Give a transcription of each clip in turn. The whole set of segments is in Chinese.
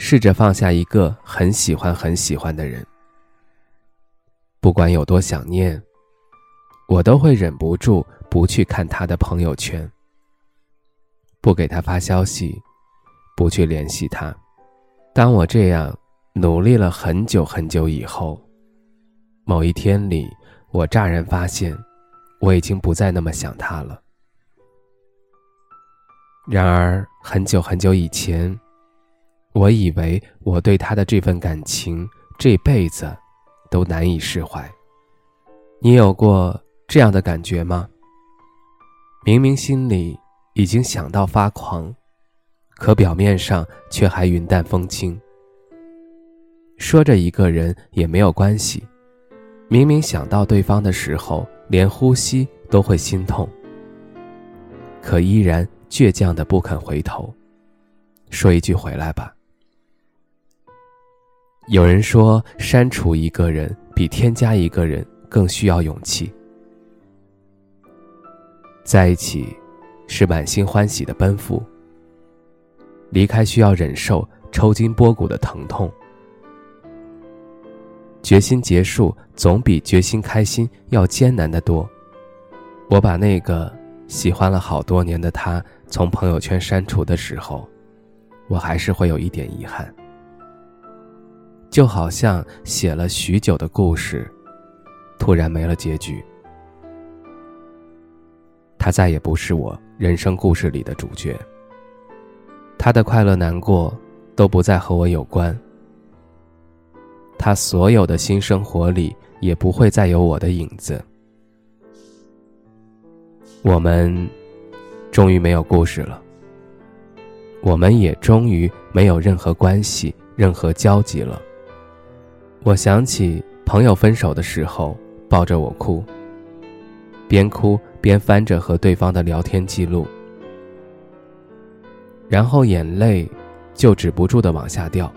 试着放下一个很喜欢很喜欢的人，不管有多想念，我都会忍不住不去看他的朋友圈，不给他发消息，不去联系他。当我这样努力了很久很久以后，某一天里，我乍然发现，我已经不再那么想他了。然而，很久很久以前。我以为我对他的这份感情这辈子都难以释怀。你有过这样的感觉吗？明明心里已经想到发狂，可表面上却还云淡风轻。说着一个人也没有关系，明明想到对方的时候，连呼吸都会心痛，可依然倔强的不肯回头，说一句回来吧。有人说，删除一个人比添加一个人更需要勇气。在一起，是满心欢喜的奔赴；离开，需要忍受抽筋剥骨的疼痛。决心结束，总比决心开心要艰难的多。我把那个喜欢了好多年的他从朋友圈删除的时候，我还是会有一点遗憾。就好像写了许久的故事，突然没了结局。他再也不是我人生故事里的主角。他的快乐难过都不再和我有关。他所有的新生活里也不会再有我的影子。我们终于没有故事了。我们也终于没有任何关系、任何交集了。我想起朋友分手的时候，抱着我哭，边哭边翻着和对方的聊天记录，然后眼泪就止不住的往下掉。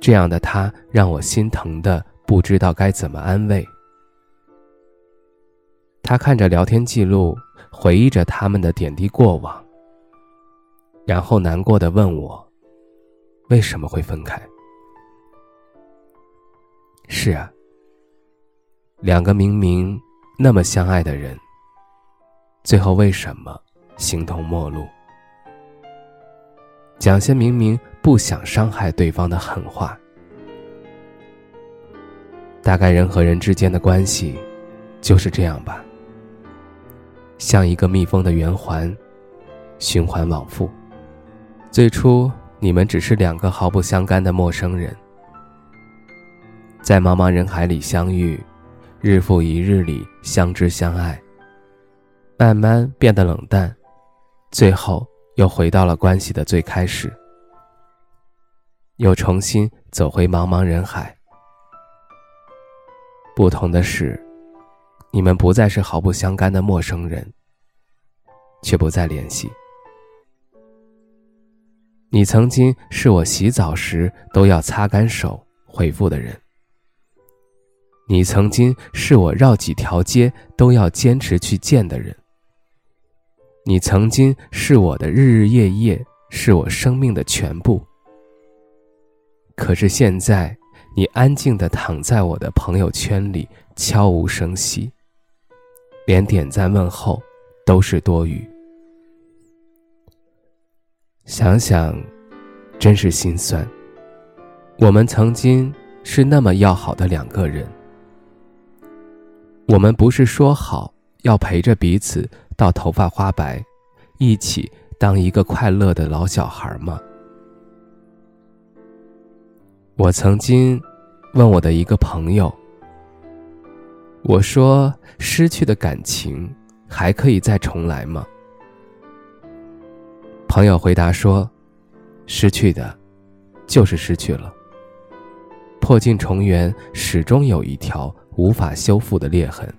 这样的他让我心疼的不知道该怎么安慰。他看着聊天记录，回忆着他们的点滴过往，然后难过的问我：为什么会分开？是啊，两个明明那么相爱的人，最后为什么形同陌路？讲些明明不想伤害对方的狠话。大概人和人之间的关系就是这样吧，像一个密封的圆环，循环往复。最初你们只是两个毫不相干的陌生人。在茫茫人海里相遇，日复一日里相知相爱，慢慢变得冷淡，最后又回到了关系的最开始，又重新走回茫茫人海。不同的是，你们不再是毫不相干的陌生人，却不再联系。你曾经是我洗澡时都要擦干手回复的人。你曾经是我绕几条街都要坚持去见的人。你曾经是我的日日夜夜，是我生命的全部。可是现在，你安静的躺在我的朋友圈里，悄无声息，连点赞问候都是多余。想想，真是心酸。我们曾经是那么要好的两个人。我们不是说好要陪着彼此到头发花白，一起当一个快乐的老小孩吗？我曾经问我的一个朋友，我说：“失去的感情还可以再重来吗？”朋友回答说：“失去的就是失去了。破镜重圆，始终有一条无法修复的裂痕。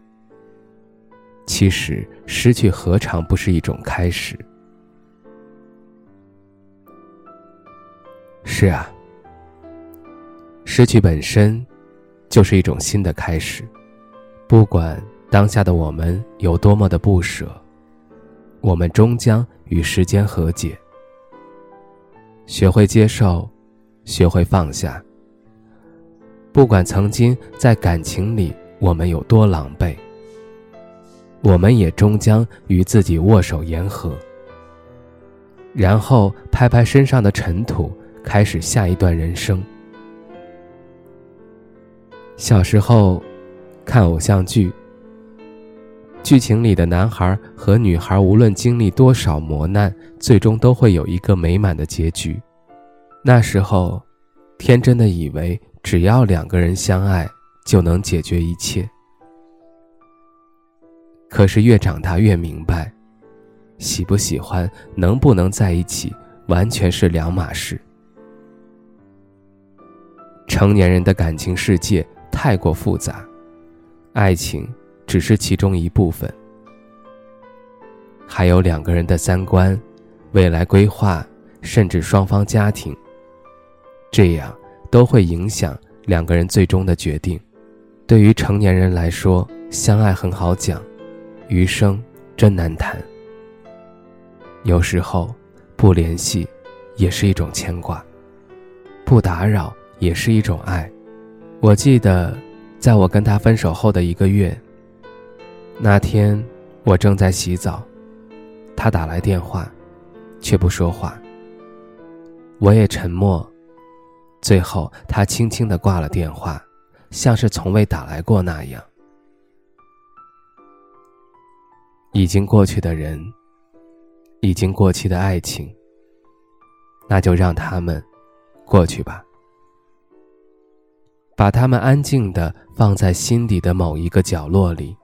其实，失去何尝不是一种开始？是啊，失去本身就是一种新的开始。不管当下的我们有多么的不舍，我们终将与时间和解。学会接受，学会放下。不管曾经在感情里我们有多狼狈，我们也终将与自己握手言和，然后拍拍身上的尘土。开始下一段人生。小时候，看偶像剧，剧情里的男孩和女孩无论经历多少磨难，最终都会有一个美满的结局。那时候，天真的以为只要两个人相爱，就能解决一切。可是越长大越明白，喜不喜欢、能不能在一起，完全是两码事。成年人的感情世界太过复杂，爱情只是其中一部分，还有两个人的三观、未来规划，甚至双方家庭，这样都会影响两个人最终的决定。对于成年人来说，相爱很好讲，余生真难谈。有时候，不联系也是一种牵挂，不打扰。也是一种爱。我记得，在我跟他分手后的一个月，那天我正在洗澡，他打来电话，却不说话。我也沉默，最后他轻轻的挂了电话，像是从未打来过那样。已经过去的人，已经过期的爱情，那就让他们过去吧。把他们安静的放在心底的某一个角落里，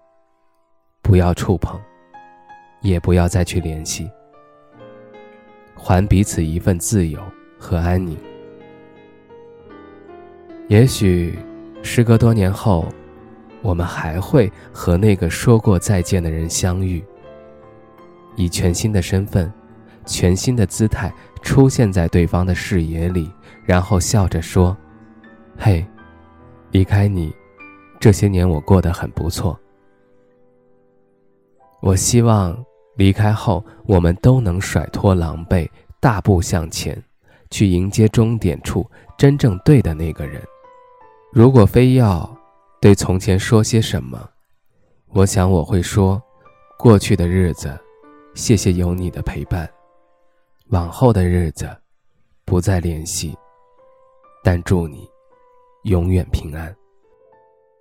不要触碰，也不要再去联系，还彼此一份自由和安宁。也许，时隔多年后，我们还会和那个说过再见的人相遇，以全新的身份、全新的姿态出现在对方的视野里，然后笑着说：“嘿。”离开你，这些年我过得很不错。我希望离开后，我们都能甩脱狼狈，大步向前，去迎接终点处真正对的那个人。如果非要对从前说些什么，我想我会说：过去的日子，谢谢有你的陪伴；往后的日子，不再联系，但祝你。永远平安。